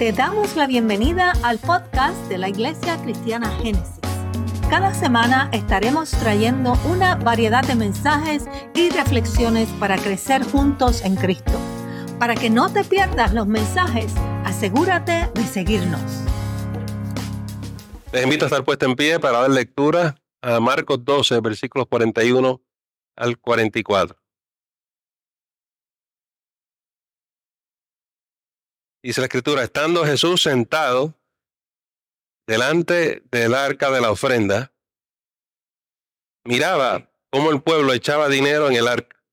Te damos la bienvenida al podcast de la Iglesia Cristiana Génesis. Cada semana estaremos trayendo una variedad de mensajes y reflexiones para crecer juntos en Cristo. Para que no te pierdas los mensajes, asegúrate de seguirnos. Les invito a estar puesto en pie para dar lectura a Marcos 12, versículos 41 al 44. Dice la escritura, estando Jesús sentado delante del arca de la ofrenda, miraba cómo el pueblo echaba dinero en el arca.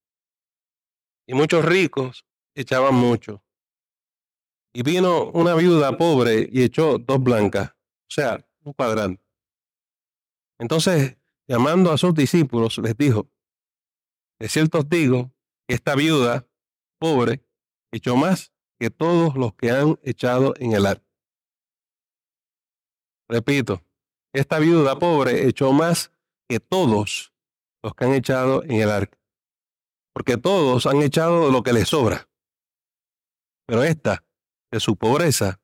Y muchos ricos echaban mucho. Y vino una viuda pobre y echó dos blancas, o sea, un cuadrante. Entonces, llamando a sus discípulos, les dijo, de cierto os digo que esta viuda pobre echó más que todos los que han echado en el arca. Repito, esta viuda pobre echó más que todos los que han echado en el arca. Porque todos han echado lo que les sobra. Pero esta, de su pobreza,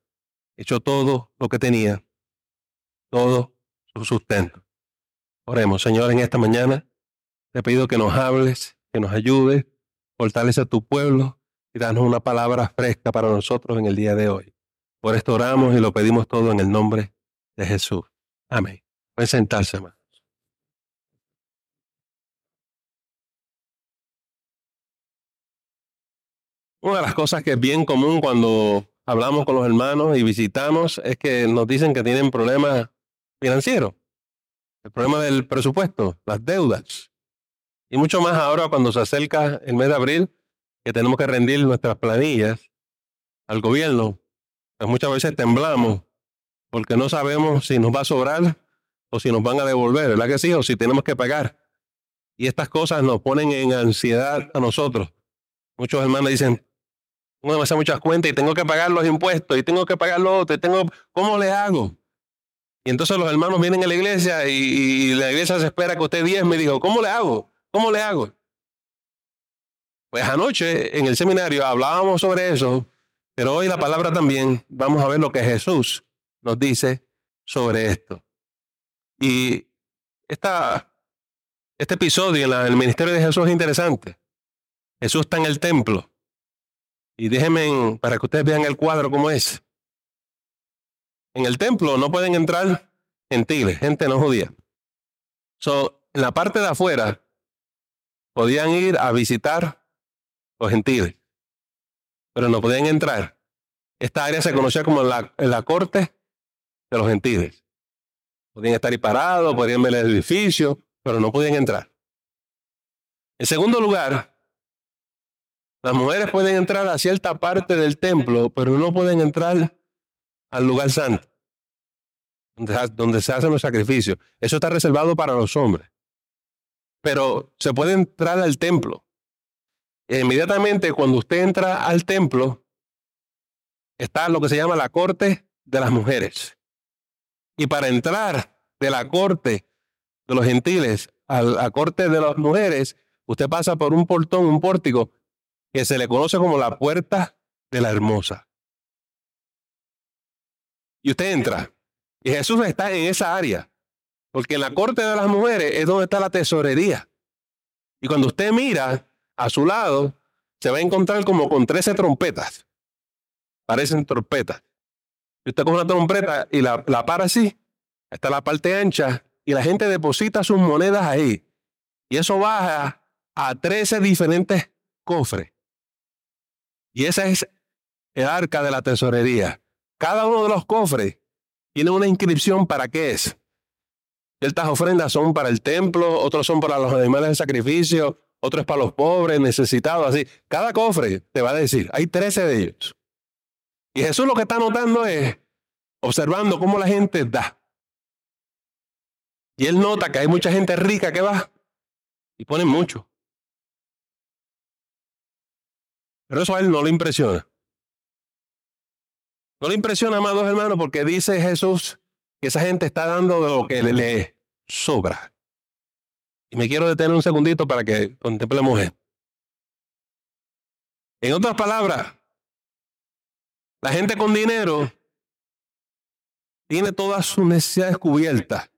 echó todo lo que tenía, todo su sustento. Oremos, Señor, en esta mañana. Te pido que nos hables, que nos ayudes, fortalece a tu pueblo, y danos una palabra fresca para nosotros en el día de hoy. Por esto oramos y lo pedimos todo en el nombre de Jesús. Amén. Pueden sentarse, hermanos. Una de las cosas que es bien común cuando hablamos con los hermanos y visitamos es que nos dicen que tienen problemas financieros. El problema del presupuesto, las deudas. Y mucho más ahora cuando se acerca el mes de abril, que tenemos que rendir nuestras planillas al gobierno, pues muchas veces temblamos porque no sabemos si nos va a sobrar o si nos van a devolver, ¿verdad que sí? O si tenemos que pagar. Y estas cosas nos ponen en ansiedad a nosotros. Muchos hermanos dicen, tengo hacer muchas cuentas y tengo que pagar los impuestos y tengo que pagar lo otro, y tengo, ¿cómo le hago? Y entonces los hermanos vienen a la iglesia y, la iglesia se espera que usted diezme y dijo, ¿cómo le hago? ¿Cómo le hago? Pues anoche en el seminario hablábamos sobre eso, pero hoy la palabra también vamos a ver lo que Jesús nos dice sobre esto. Y esta, este episodio en el ministerio de Jesús es interesante. Jesús está en el templo. Y déjenme para que ustedes vean el cuadro cómo es. En el templo no pueden entrar gentiles, gente no judía. So, en la parte de afuera podían ir a visitar los gentiles, pero no podían entrar. Esta área se conocía como la, la corte de los gentiles. Podían estar ahí parados, podían ver el edificio, pero no podían entrar. En segundo lugar, las mujeres pueden entrar a cierta parte del templo, pero no pueden entrar al lugar santo, donde, donde se hacen los sacrificios. Eso está reservado para los hombres. Pero se puede entrar al templo. Inmediatamente cuando usted entra al templo, está lo que se llama la corte de las mujeres. Y para entrar de la corte de los gentiles a la corte de las mujeres, usted pasa por un portón, un pórtico, que se le conoce como la puerta de la hermosa. Y usted entra. Y Jesús está en esa área. Porque en la corte de las mujeres es donde está la tesorería. Y cuando usted mira, a su lado se va a encontrar como con 13 trompetas. Parecen trompetas. Y usted coge una trompeta y la, la para así, está la parte ancha, y la gente deposita sus monedas ahí. Y eso baja a 13 diferentes cofres. Y esa es el arca de la tesorería. Cada uno de los cofres tiene una inscripción para qué es. Ciertas ofrendas son para el templo, otros son para los animales de sacrificio, otro es para los pobres, necesitados, así. Cada cofre te va a decir, hay 13 de ellos. Y Jesús lo que está notando es, observando cómo la gente da. Y él nota que hay mucha gente rica que va y ponen mucho. Pero eso a él no le impresiona. No le impresiona, amados hermanos, porque dice Jesús que esa gente está dando de lo que le sobra. Y me quiero detener un segundito para que contemplemos esto. En otras palabras, La gente con dinero tiene todas sus necesidades cubiertas.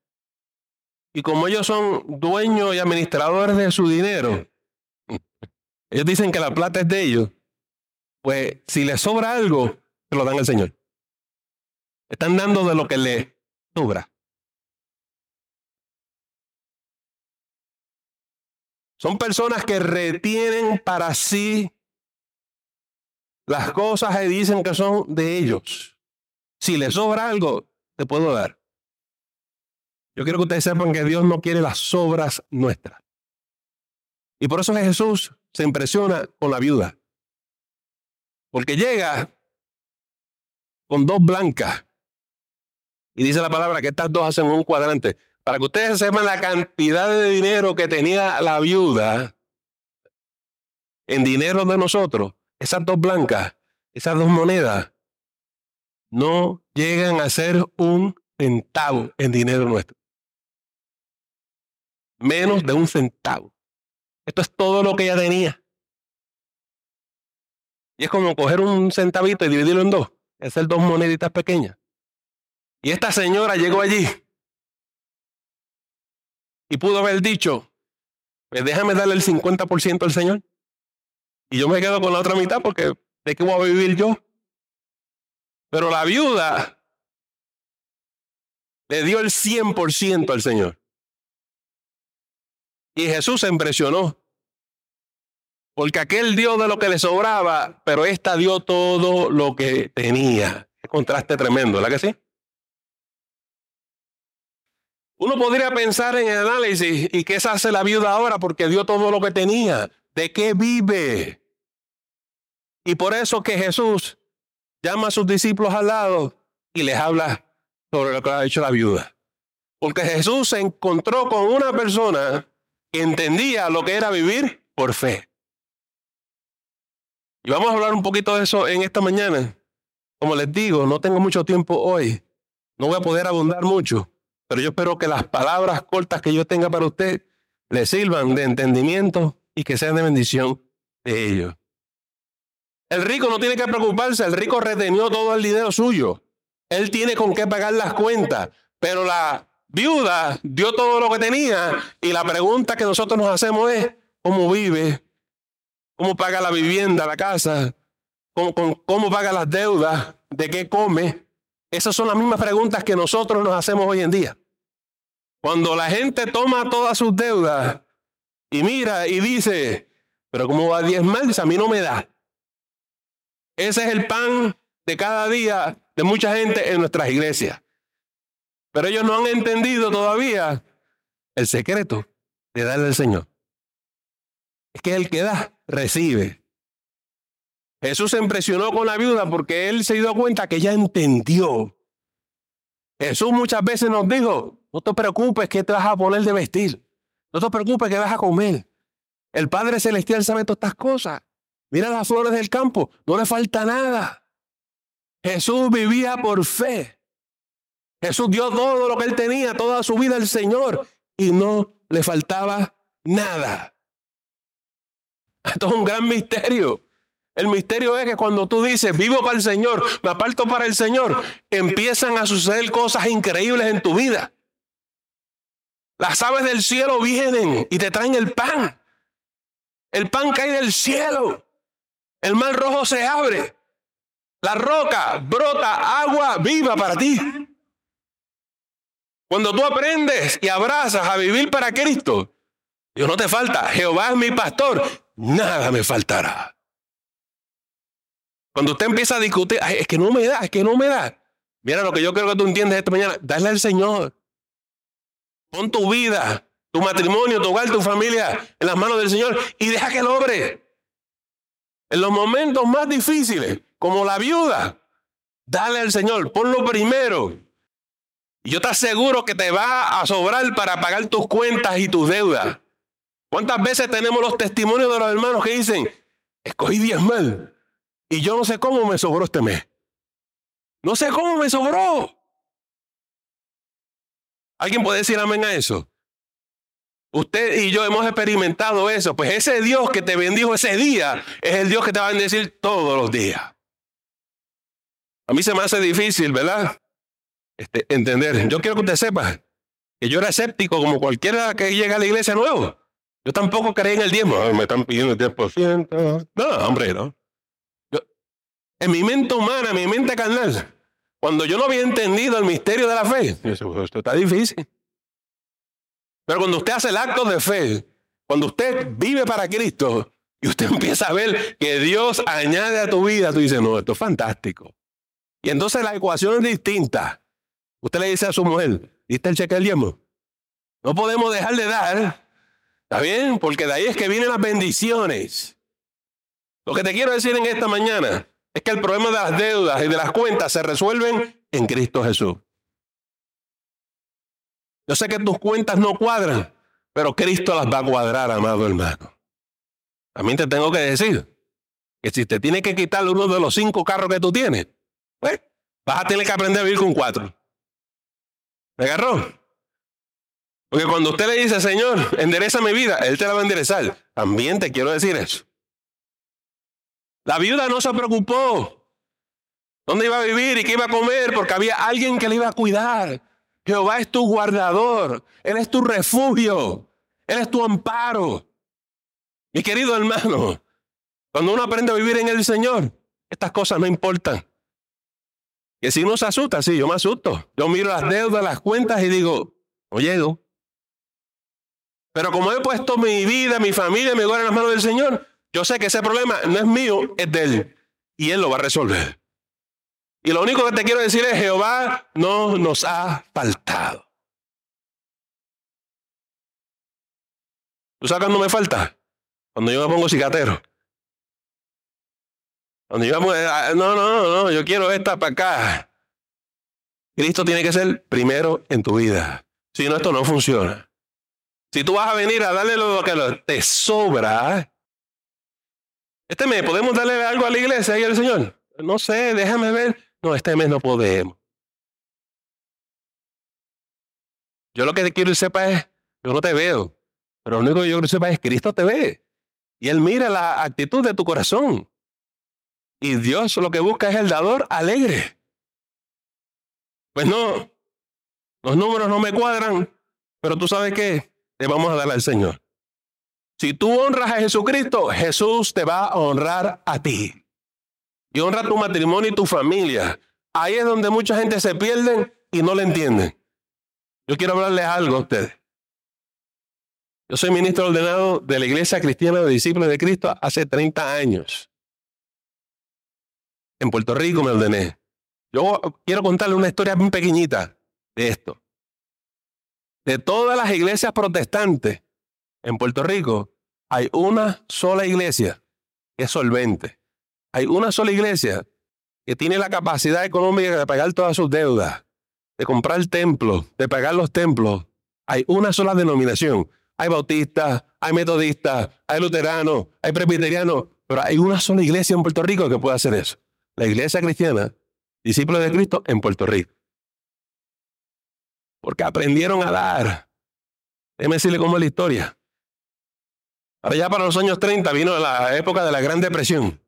Y como ellos son dueños y administradores de su dinero, ellos dicen que la plata es de ellos, pues si les sobra algo, se lo dan al Señor. Están dando de lo que les sobra. Son personas que retienen para sí las cosas y dicen que son de ellos. Si les sobra algo, te puedo dar. Yo quiero que ustedes sepan que Dios no quiere las obras nuestras. Y por eso Jesús se impresiona con la viuda. Porque llega con dos blancas. Y dice la palabra que estas dos hacen un cuadrante. Para que ustedes sepan la cantidad de dinero que tenía la viuda en dinero de nosotros, esas dos blancas, esas dos monedas, no llegan a ser un centavo en dinero nuestro. Menos de un centavo. Esto es todo lo que ella tenía. Y es como coger un centavito y dividirlo en dos. Hacer dos moneditas pequeñas. Y esta señora llegó allí y pudo haber dicho, pues déjame darle el 50% al Señor. Y yo me quedo con la otra mitad porque ¿de qué voy a vivir yo? Pero la viuda le dio el 100% al Señor. Y Jesús se impresionó. Porque aquel dio de lo que le sobraba, pero esta dio todo lo que tenía. Qué contraste tremendo, ¿verdad que sí? Uno podría pensar en el análisis, ¿y qué se hace la viuda ahora? Porque dio todo lo que tenía. ¿De qué vive? Y por eso que Jesús llama a sus discípulos al lado y les habla sobre lo que ha hecho la viuda. Porque Jesús se encontró con una persona que entendía lo que era vivir por fe. Y vamos a hablar un poquito de eso en esta mañana. Como les digo, no tengo mucho tiempo hoy. No voy a poder abundar mucho. Pero yo espero que las palabras cortas que yo tenga para usted le sirvan de entendimiento y que sean de bendición de ellos. El rico no tiene que preocuparse, el rico retenió todo el dinero suyo. Él tiene con qué pagar las cuentas, pero la viuda dio todo lo que tenía y la pregunta que nosotros nos hacemos es, ¿cómo vive? ¿Cómo paga la vivienda, la casa? ¿Cómo, cómo paga las deudas? ¿De qué come? Esas son las mismas preguntas que nosotros nos hacemos hoy en día. Cuando la gente toma todas sus deudas y mira y dice, pero ¿cómo va a diezmar? A mí no me da. Ese es el pan de cada día de mucha gente en nuestras iglesias. Pero ellos no han entendido todavía el secreto de darle al Señor. Es que el que da, recibe. Jesús se impresionó con la viuda porque él se dio cuenta que ya entendió. Jesús muchas veces nos dijo, no te preocupes que te vas a poner de vestir. No te preocupes que vas a comer. El Padre Celestial sabe todas estas cosas. Mira las flores del campo, no le falta nada. Jesús vivía por fe. Jesús dio todo lo que él tenía, toda su vida al Señor, y no le faltaba nada. Esto es un gran misterio. El misterio es que cuando tú dices, vivo para el Señor, me aparto para el Señor, empiezan a suceder cosas increíbles en tu vida. Las aves del cielo vienen y te traen el pan. El pan cae del cielo. El mar rojo se abre. La roca brota agua viva para ti. Cuando tú aprendes y abrazas a vivir para Cristo, Dios no te falta. Jehová es mi pastor. Nada me faltará. Cuando usted empieza a discutir, es que no me da, es que no me da. Mira lo que yo creo que tú entiendes esta mañana. Dale al Señor. Pon tu vida, tu matrimonio, tu hogar, tu familia en las manos del Señor y deja que Él obre. En los momentos más difíciles, como la viuda, dale al Señor, ponlo primero. Y yo te aseguro que te va a sobrar para pagar tus cuentas y tus deudas. ¿Cuántas veces tenemos los testimonios de los hermanos que dicen, escogí diez mal y yo no sé cómo me sobró este mes? No sé cómo me sobró. ¿Alguien puede decir amén a eso? Usted y yo hemos experimentado eso. Pues ese Dios que te bendijo ese día es el Dios que te va a bendecir todos los días. A mí se me hace difícil, ¿verdad? Este, entender. Yo quiero que usted sepa que yo era escéptico como cualquiera que llega a la iglesia nuevo. Yo tampoco creí en el diezmo. me están pidiendo el 10%. No, hombre, no. En mi mente humana, en mi mente carnal, cuando yo no había entendido el misterio de la fe, esto está difícil. Pero cuando usted hace el acto de fe, cuando usted vive para Cristo y usted empieza a ver que Dios añade a tu vida, tú dices, no, esto es fantástico. Y entonces la ecuación es distinta. Usted le dice a su mujer, ¿diste el cheque del diezmo? No podemos dejar de dar. ¿Está bien? Porque de ahí es que vienen las bendiciones. Lo que te quiero decir en esta mañana es que el problema de las deudas y de las cuentas se resuelven en Cristo Jesús. Yo sé que tus cuentas no cuadran, pero Cristo las va a cuadrar, amado hermano. También te tengo que decir que si te tiene que quitar uno de los cinco carros que tú tienes, pues vas a tener que aprender a vivir con cuatro. ¿Me agarró? Porque cuando usted le dice, Señor, endereza mi vida, Él te la va a enderezar. También te quiero decir eso. La viuda no se preocupó dónde iba a vivir y qué iba a comer, porque había alguien que le iba a cuidar. Jehová es tu guardador, Él es tu refugio, Él es tu amparo. Mi querido hermano, cuando uno aprende a vivir en el Señor, estas cosas no importan. Que si uno se asusta, sí, yo me asusto. Yo miro las deudas, las cuentas y digo, no llego. Pero como he puesto mi vida, mi familia, mi hogar en las manos del Señor, yo sé que ese problema no es mío, es de Él. Y Él lo va a resolver. Y lo único que te quiero decir es, Jehová no nos ha faltado. ¿Tú sabes cuándo me falta? Cuando yo me pongo cicatero. Cuando yo me ah, no, no, no, yo quiero esta para acá. Cristo tiene que ser primero en tu vida. Si no, esto no funciona. Si tú vas a venir a darle lo que te sobra, este mes, ¿podemos darle algo a la iglesia y al Señor? No sé, déjame ver. No, este mes no podemos. Yo lo que quiero que sepa es, yo no te veo, pero lo único que yo quiero que sepa es, Cristo te ve. Y Él mira la actitud de tu corazón. Y Dios lo que busca es el dador alegre. Pues no, los números no me cuadran, pero tú sabes qué, le vamos a dar al Señor. Si tú honras a Jesucristo, Jesús te va a honrar a ti y honra tu matrimonio y tu familia. Ahí es donde mucha gente se pierde y no le entienden. Yo quiero hablarles algo a ustedes. Yo soy ministro ordenado de la Iglesia Cristiana de Discípulos de Cristo hace 30 años. En Puerto Rico me ordené. Yo quiero contarle una historia muy pequeñita de esto. De todas las iglesias protestantes en Puerto Rico, hay una sola iglesia que es solvente. Hay una sola iglesia que tiene la capacidad económica de pagar todas sus deudas, de comprar templos, de pagar los templos. Hay una sola denominación. Hay bautistas, hay metodistas, hay luteranos, hay presbiterianos, pero hay una sola iglesia en Puerto Rico que puede hacer eso. La iglesia cristiana, discípulos de Cristo en Puerto Rico. Porque aprendieron a dar. Déjeme decirle cómo es la historia. Allá para los años 30 vino la época de la Gran Depresión.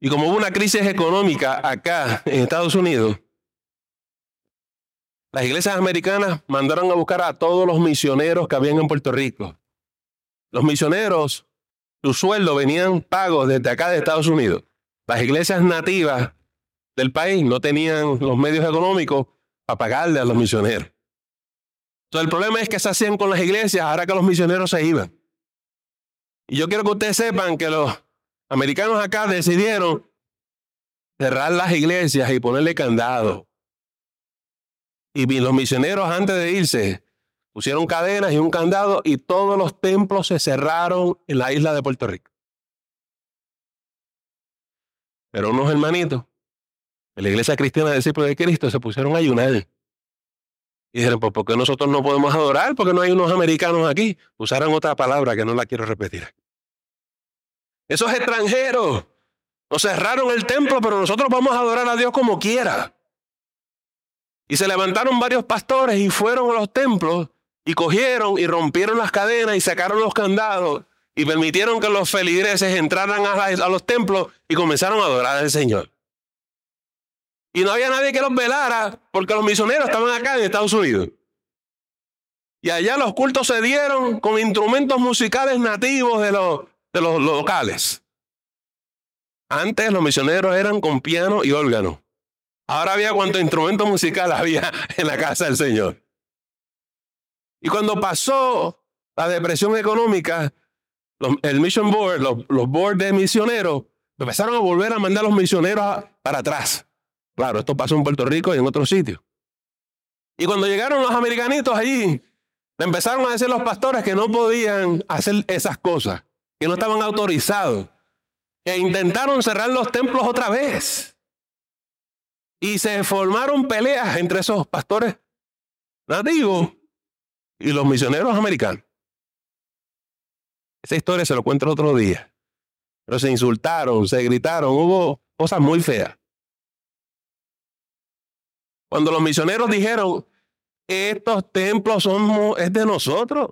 Y como hubo una crisis económica acá en Estados Unidos, las iglesias americanas mandaron a buscar a todos los misioneros que habían en Puerto Rico. Los misioneros, su sueldo venían pagos desde acá de Estados Unidos. Las iglesias nativas del país no tenían los medios económicos para pagarle a los misioneros. Entonces el problema es que se hacían con las iglesias ahora que los misioneros se iban. Y yo quiero que ustedes sepan que los americanos acá decidieron cerrar las iglesias y ponerle candado. Y los misioneros antes de irse pusieron cadenas y un candado y todos los templos se cerraron en la isla de Puerto Rico. Pero unos hermanitos de la iglesia cristiana de discípulos de Cristo se pusieron a ayunar. Y dijeron, pues ¿por qué nosotros no podemos adorar? Porque no hay unos americanos aquí. Usaron otra palabra que no la quiero repetir. Esos extranjeros nos cerraron el templo, pero nosotros vamos a adorar a Dios como quiera. Y se levantaron varios pastores y fueron a los templos y cogieron y rompieron las cadenas y sacaron los candados y permitieron que los feligreses entraran a, los templos y comenzaron a adorar al Señor. Y no había nadie que los velara porque los misioneros estaban acá en Estados Unidos. Y allá los cultos se dieron con instrumentos musicales nativos de los, de los locales. Antes los misioneros eran con piano y órgano. Ahora había cuánto instrumento musical había en la casa del Señor. Y cuando pasó la depresión económica, el Mission Board, los, los boards de misioneros, empezaron a volver a mandar a los misioneros para atrás. Claro, esto pasó en Puerto Rico y en otros sitios. Y cuando llegaron los americanitos allí, empezaron a decir los pastores que no podían hacer esas cosas, que no estaban autorizados. E intentaron cerrar los templos otra vez. Y se formaron peleas entre esos pastores nativos y los misioneros americanos. Esa historia se lo cuento el otro día. Pero se insultaron, se gritaron, hubo cosas muy feas. Cuando los misioneros dijeron, estos templos somos, es de nosotros,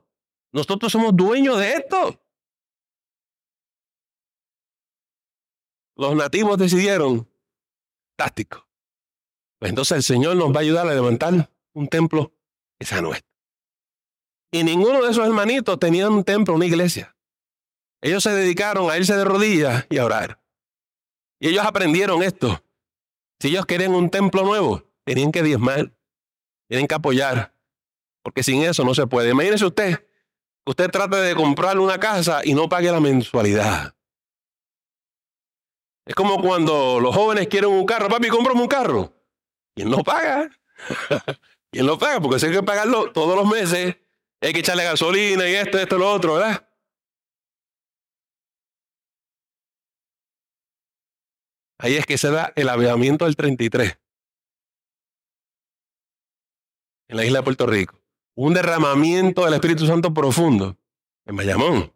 nosotros somos dueños de esto. Los nativos decidieron, táctico. Pues entonces el Señor nos va a ayudar a levantar un templo que sea nuestro. Y ninguno de esos hermanitos tenía un templo, una iglesia. Ellos se dedicaron a irse de rodillas y a orar. Y ellos aprendieron esto. Si ellos querían un templo nuevo, tenían que diezmar, tienen que apoyar, porque sin eso no se puede. Imagínese usted, usted trate de comprar una casa y no pague la mensualidad. Es como cuando los jóvenes quieren un carro, papi, cómprame un carro. ¿Quién lo paga? ¿Quién lo paga? Porque si hay que pagarlo todos los meses, hay que echarle gasolina y esto, esto, lo otro, ¿verdad? Ahí es que se da el avivamiento del 33. En la isla de Puerto Rico. Un derramamiento del Espíritu Santo profundo en Bayamón.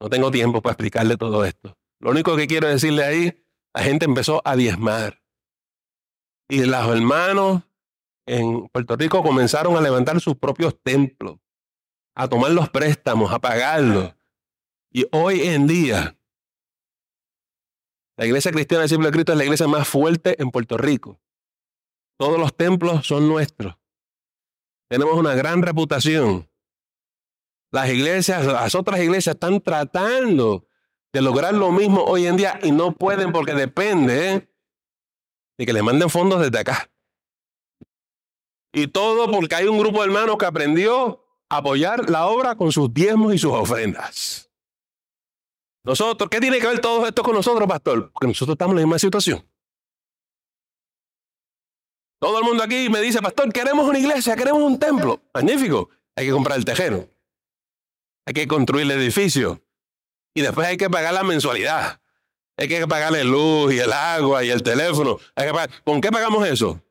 No tengo tiempo para explicarle todo esto. Lo único que quiero decirle ahí, la gente empezó a diezmar. Y los hermanos en Puerto Rico comenzaron a levantar sus propios templos, a tomar los préstamos, a pagarlos. Y hoy en día, la iglesia cristiana del siglo de Cristo es la iglesia más fuerte en Puerto Rico. Todos los templos son nuestros. Tenemos una gran reputación. Las iglesias, las otras iglesias están tratando de lograr lo mismo hoy en día y no pueden porque depende ¿eh? de que les manden fondos desde acá. Y todo porque hay un grupo de hermanos que aprendió a apoyar la obra con sus diezmos y sus ofrendas. Nosotros, ¿qué tiene que ver todo esto con nosotros, pastor? Porque nosotros estamos en la misma situación. Todo el mundo aquí me dice, pastor, queremos una iglesia, queremos un templo. Magnífico. Hay que comprar el tejero. Hay que construir el edificio. Y después hay que pagar la mensualidad. Hay que pagar la luz y el agua y el teléfono. ¿Con qué pagamos eso?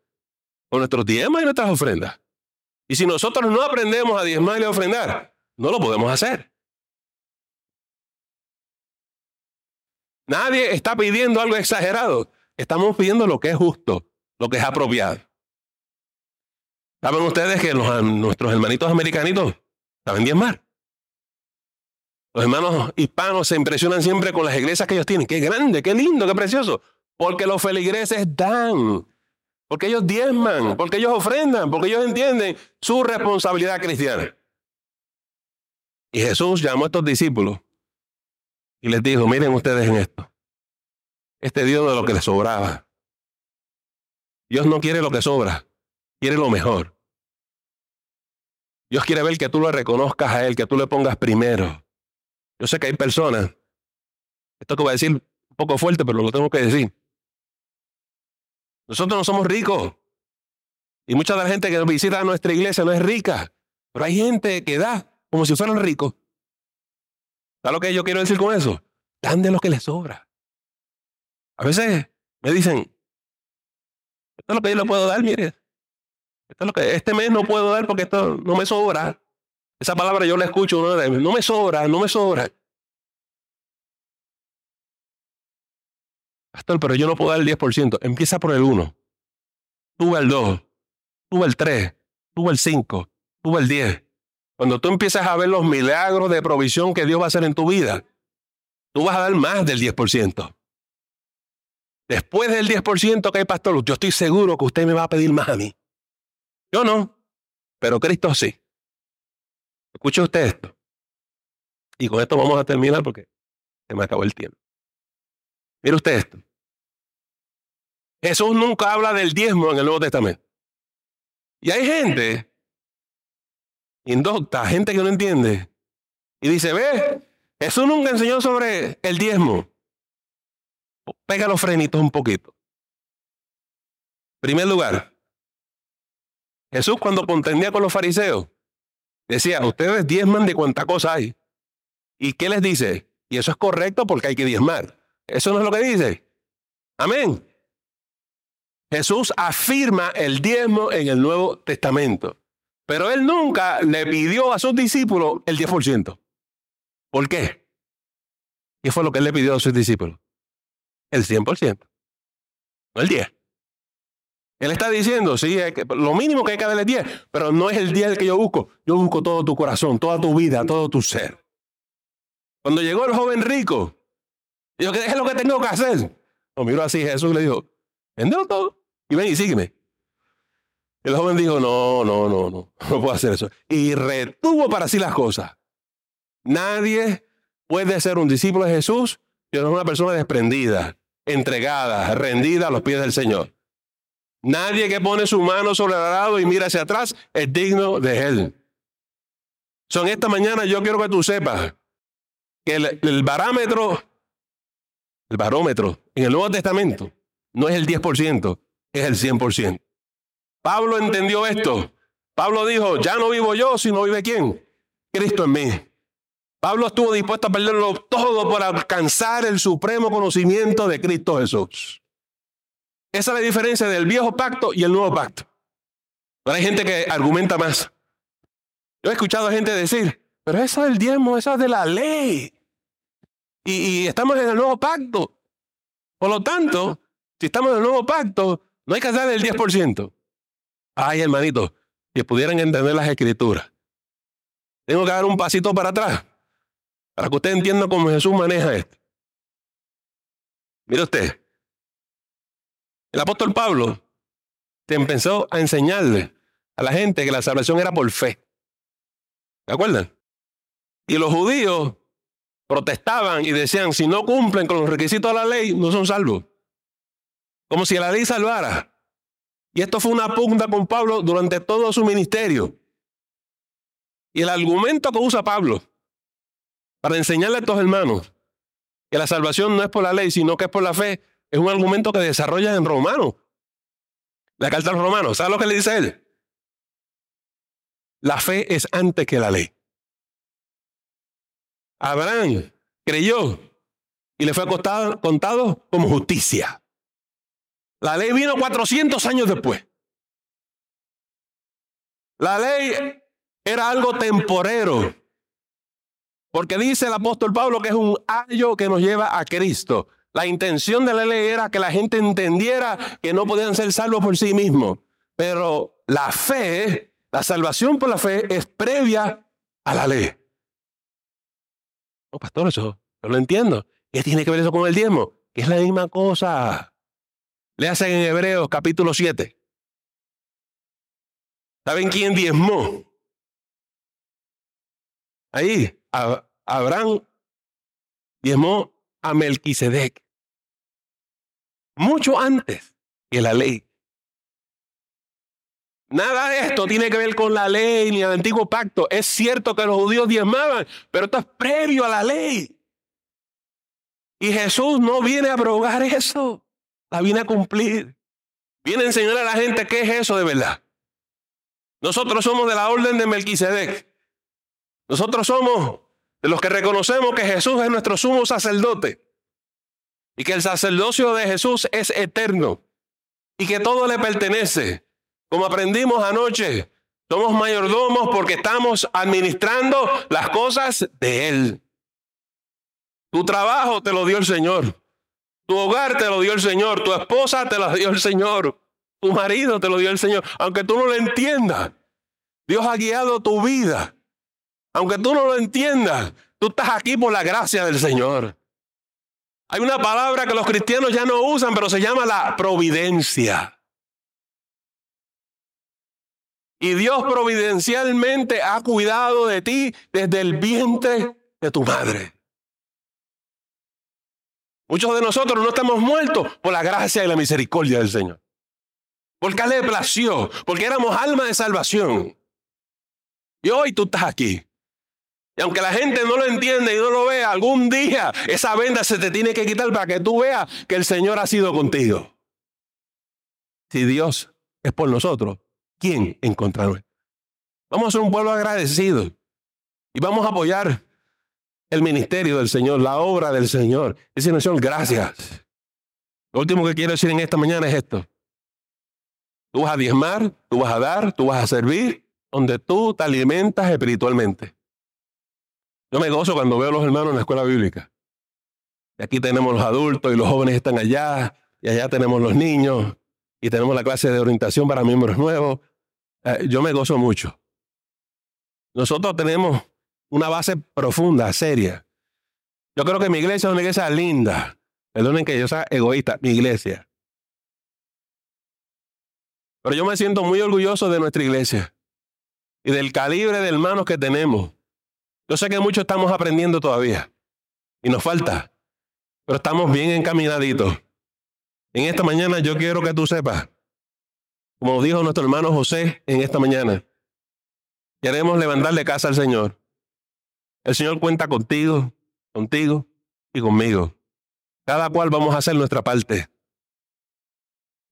Con nuestros diezmos y nuestras ofrendas. Y si nosotros no aprendemos a diezmar y a ofrendar, no lo podemos hacer. Nadie está pidiendo algo exagerado. Estamos pidiendo lo que es justo, lo que es apropiado. ¿Saben ustedes que nuestros hermanitos americanitos saben diezmar? Los hermanos hispanos se impresionan siempre con las iglesias que ellos tienen. Qué grande, qué lindo, qué precioso. Porque los feligreses dan. Porque ellos diezman, porque ellos ofrendan, porque ellos entienden su responsabilidad cristiana. Y Jesús llamó a estos discípulos y les dijo, miren ustedes en esto. Este Dios de lo que les sobraba. Dios no quiere lo que sobra, quiere lo mejor. Dios quiere ver que tú lo reconozcas a Él, que tú le pongas primero. Yo sé que hay personas, esto que voy a decir un poco fuerte, pero lo tengo que decir. Nosotros no somos ricos. Y mucha de la gente que visita nuestra iglesia no es rica. Pero hay gente que da como si fueran ricos. ¿Sabes lo que yo quiero decir con eso? Dan de lo que les sobra. A veces me dicen, esto es lo que yo le puedo dar, mire. Esto es lo que este mes no puedo dar porque esto no me sobra. Esa palabra yo la escucho, no, no me sobra, no me sobra. Pastor, pero yo no puedo dar el 10%. Empieza por el 1. Sube el 2. Sube el 3. Sube el 5. Sube el 10. Cuando tú empiezas a ver los milagros de provisión que Dios va a hacer en tu vida, tú vas a dar más del 10%. Después del 10% que hay, pastor, yo estoy seguro que usted me va a pedir más a mí. Yo no, pero Cristo sí. Escuche usted esto. Y con esto vamos a terminar porque se me acabó el tiempo. Mire usted esto. Jesús nunca habla del diezmo en el Nuevo Testamento. Y hay gente indocta, gente que no entiende. Y dice, ve, Jesús nunca enseñó sobre el diezmo. Pega los frenitos un poquito. Primer lugar, Jesús cuando contendía con los fariseos, decía, ustedes diezman de cuánta cosa hay. ¿Y qué les dice? Y eso es correcto porque hay que diezmar. Eso no es lo que dice. Amén. Jesús afirma el diezmo en el Nuevo Testamento. Pero él nunca le pidió a sus discípulos el 10%. ¿Por qué? ¿Qué fue lo que él le pidió a sus discípulos? El 100%. No el 10. Él está diciendo, sí, lo mínimo que hay que darle es 10, pero no es el 10 que yo busco. Yo busco todo tu corazón, toda tu vida, todo tu ser. Cuando llegó el joven rico, dijo, ¿qué es lo que tengo que hacer? Lo miró así, Jesús le dijo, véndelo todo y ven y sígueme. El joven dijo, no, no, no, no, no puedo hacer eso. Y retuvo para sí las cosas. Nadie puede ser un discípulo de Jesús si no es una persona desprendida, entregada, rendida a los pies del Señor. Nadie que pone su mano sobre el arado y mira hacia atrás es digno de él. Son esta mañana yo quiero que tú sepas que el, el barómetro, el barómetro en el Nuevo Testamento no es el 10%, es el 100%. Pablo entendió esto. Pablo dijo, ya no vivo yo, sino vive quién? Cristo en mí. Pablo estuvo dispuesto a perderlo todo por alcanzar el supremo conocimiento de Cristo Jesús. Esa es la diferencia del viejo pacto y el nuevo pacto. Pero hay gente que argumenta más. Yo he escuchado a gente decir, pero eso es el diezmo, eso es de la ley. Y, y estamos en el nuevo pacto. Por lo tanto, si estamos en el nuevo pacto, no hay que hacer el 10%. Ay, hermanito, que pudieran entender las escrituras. Tengo que dar un pasito para atrás para que usted entienda cómo Jesús maneja esto. Mire usted, el apóstol Pablo empezó a enseñarle a la gente que la salvación era por fe. ¿De acuerdan? Y los judíos protestaban y decían, si no cumplen con los requisitos de la ley, no son salvos. Como si la ley salvara. Y esto fue una punta con Pablo durante todo su ministerio. Y el argumento que usa Pablo para enseñarle a estos hermanos que la salvación no es por la ley, sino que es por la fe, es un argumento que desarrolla en Romanos. La carta a los romanos, ¿sabe lo que le dice él? La fe es antes que la ley. Abraham creyó y le fue contado como justicia. La ley vino 400 años después. La ley era algo temporero. Porque dice el apóstol Pablo que es un ayo que nos lleva a Cristo. La intención de la ley era que la gente entendiera que no podían ser salvos por sí mismos. Pero la fe, la salvación por la fe es previa a la ley. No, pastor, eso no lo entiendo. ¿Qué tiene que ver eso con el diezmo? Que es la misma cosa. Le hacen en Hebreos capítulo 7. ¿Saben quién diezmó? Ahí, Abraham diezmó a Melquisedec. Mucho antes que la ley. Nada de esto tiene que ver con la ley ni el antiguo pacto. Es cierto que los judíos diezmaban, pero esto es previo a la ley. Y Jesús no viene a abrogar eso la viene a cumplir. Viene a enseñar a la gente qué es eso de verdad. Nosotros somos de la orden de Melquisedec. Nosotros somos de los que reconocemos que Jesús es nuestro sumo sacerdote y que el sacerdocio de Jesús es eterno y que todo le pertenece. Como aprendimos anoche, somos mayordomos porque estamos administrando las cosas de Él. Tu trabajo te lo dio el Señor. Tu hogar te lo dio el Señor, tu esposa te lo dio el Señor, tu marido te lo dio el Señor, aunque tú no lo entiendas. Dios ha guiado tu vida. Aunque tú no lo entiendas, tú estás aquí por la gracia del Señor. Hay una palabra que los cristianos ya no usan, pero se llama la providencia. Y Dios providencialmente ha cuidado de ti desde el vientre de tu madre. Muchos de nosotros no estamos muertos por la gracia y la misericordia del Señor. Porque le plació, porque éramos alma de salvación. Y hoy tú estás aquí. Y aunque la gente no lo entiende y no lo vea, algún día esa venda se te tiene que quitar para que tú veas que el Señor ha sido contigo. Si Dios es por nosotros, ¿quién encontrará? Vamos a ser un pueblo agradecido y vamos a apoyar el ministerio del Señor, la obra del Señor. Decirle, Señor, gracias. Lo último que quiero decir en esta mañana es esto. Tú vas a diezmar, tú vas a dar, tú vas a servir, donde tú te alimentas espiritualmente. Yo me gozo cuando veo a los hermanos en la escuela bíblica. Y aquí tenemos los adultos y los jóvenes están allá, y allá tenemos los niños, y tenemos la clase de orientación para miembros nuevos. Eh, yo me gozo mucho. Nosotros tenemos una base profunda, seria. Yo creo que mi iglesia es una iglesia linda. Perdonen que yo sea egoísta, mi iglesia. Pero yo me siento muy orgulloso de nuestra iglesia y del calibre de hermanos que tenemos. Yo sé que muchos estamos aprendiendo todavía y nos falta, pero estamos bien encaminaditos. En esta mañana yo quiero que tú sepas, como dijo nuestro hermano José en esta mañana, queremos levantarle casa al Señor. El Señor cuenta contigo, contigo y conmigo. Cada cual vamos a hacer nuestra parte.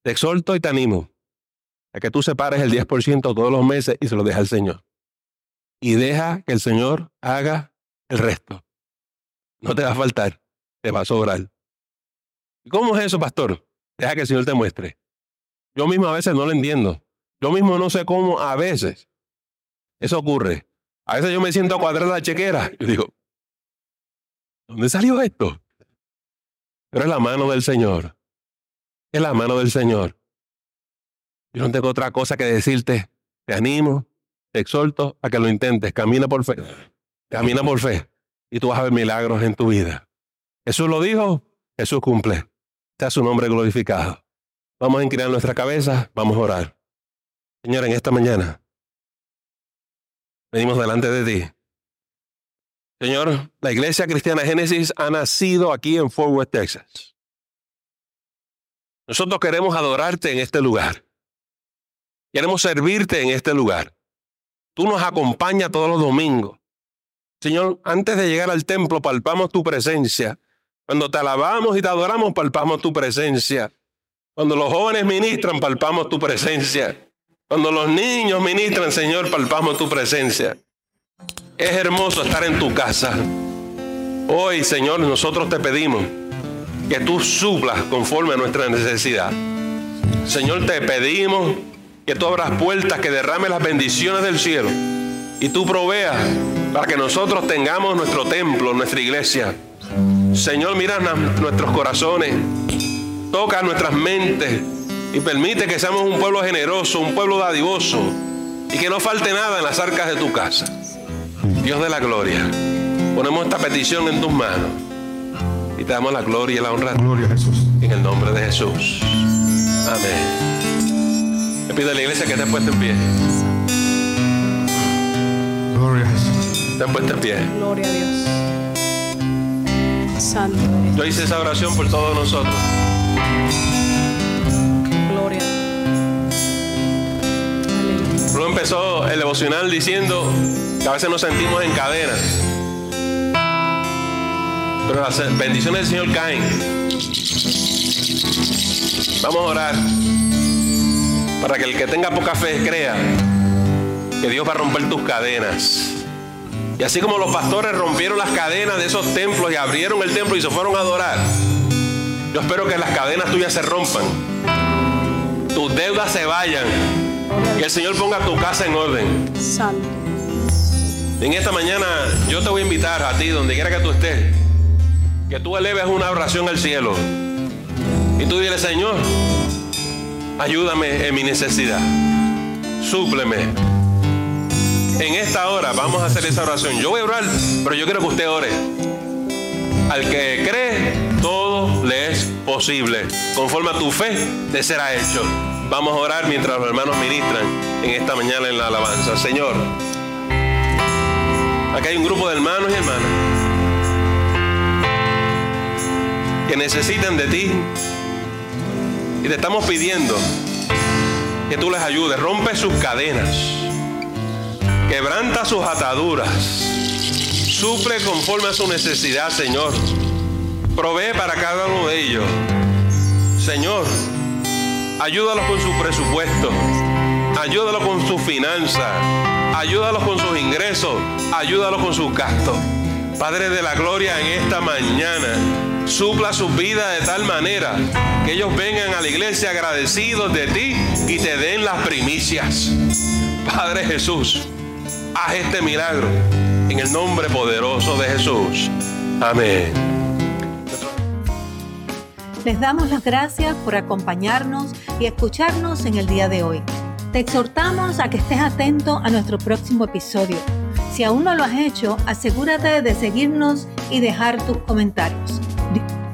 Te exhorto y te animo a que tú separes el 10% todos los meses y se lo dejes al Señor. Y deja que el Señor haga el resto. No te va a faltar, te va a sobrar. ¿Y cómo es eso, pastor? Deja que el Señor te muestre. Yo mismo a veces no lo entiendo. Yo mismo no sé cómo a veces eso ocurre. A veces yo me siento a cuadrar la chequera. Yo digo, ¿dónde salió esto? Pero es la mano del Señor. Es la mano del Señor. Yo no tengo otra cosa que decirte. Te animo, te exhorto a que lo intentes. Camina por fe. Camina por fe. Y tú vas a ver milagros en tu vida. Jesús lo dijo, Jesús cumple. Sea su nombre glorificado. Vamos a inclinar nuestra cabeza, vamos a orar. Señor, en esta mañana venimos delante de ti. Señor, la iglesia cristiana Génesis ha nacido aquí en Fort Worth, Texas. Nosotros queremos adorarte en este lugar. Queremos servirte en este lugar. Tú nos acompañas todos los domingos. Señor, antes de llegar al templo, palpamos tu presencia. Cuando te alabamos y te adoramos, palpamos tu presencia. Cuando los jóvenes ministran, palpamos tu presencia. Cuando los niños ministran, Señor, palpamos tu presencia. Es hermoso estar en tu casa. Hoy, Señor, nosotros te pedimos que tú suplas conforme a nuestra necesidad. Señor, te pedimos que tú abras puertas, que derrame las bendiciones del cielo y tú proveas para que nosotros tengamos nuestro templo, nuestra iglesia. Señor, mira nuestros corazones, toca nuestras mentes, y permite que seamos un pueblo generoso, un pueblo dadivoso y que no falte nada en las arcas de tu casa. Dios de la gloria, ponemos esta petición en tus manos y te damos la gloria y la honra. Gloria a Jesús. En el nombre de Jesús. Amén. Pido a la iglesia que te puesto en pie. Gloria a Jesús. Te puesto en pie. Gloria a Dios. Santo Yo hice esa oración por todos nosotros. Luego empezó el devocional diciendo que a veces nos sentimos en cadena. Pero las bendiciones del Señor caen. Vamos a orar para que el que tenga poca fe crea que Dios va a romper tus cadenas. Y así como los pastores rompieron las cadenas de esos templos y abrieron el templo y se fueron a adorar, yo espero que las cadenas tuyas se rompan, tus deudas se vayan que el Señor ponga tu casa en orden. Santo. En esta mañana yo te voy a invitar a ti, donde quiera que tú estés, que tú eleves una oración al cielo. Y tú dile, Señor, ayúdame en mi necesidad. Súpleme. En esta hora vamos a hacer esa oración. Yo voy a orar, pero yo quiero que usted ore. Al que cree, todo le es posible. Conforme a tu fe, te será hecho. Vamos a orar mientras los hermanos ministran en esta mañana en la alabanza. Señor, aquí hay un grupo de hermanos y hermanas que necesitan de ti y te estamos pidiendo que tú les ayudes. Rompe sus cadenas, quebranta sus ataduras, suple conforme a su necesidad, Señor. Provee para cada uno de ellos. Señor, ayúdalos con su presupuesto, ayúdalos con su finanza, ayúdalos con sus ingresos, ayúdalos con sus gastos. Padre de la gloria, en esta mañana, supla sus vidas de tal manera que ellos vengan a la iglesia agradecidos de ti y te den las primicias. Padre Jesús, haz este milagro en el nombre poderoso de Jesús. Amén. Les damos las gracias por acompañarnos y escucharnos en el día de hoy. Te exhortamos a que estés atento a nuestro próximo episodio. Si aún no lo has hecho, asegúrate de seguirnos y dejar tus comentarios. Dik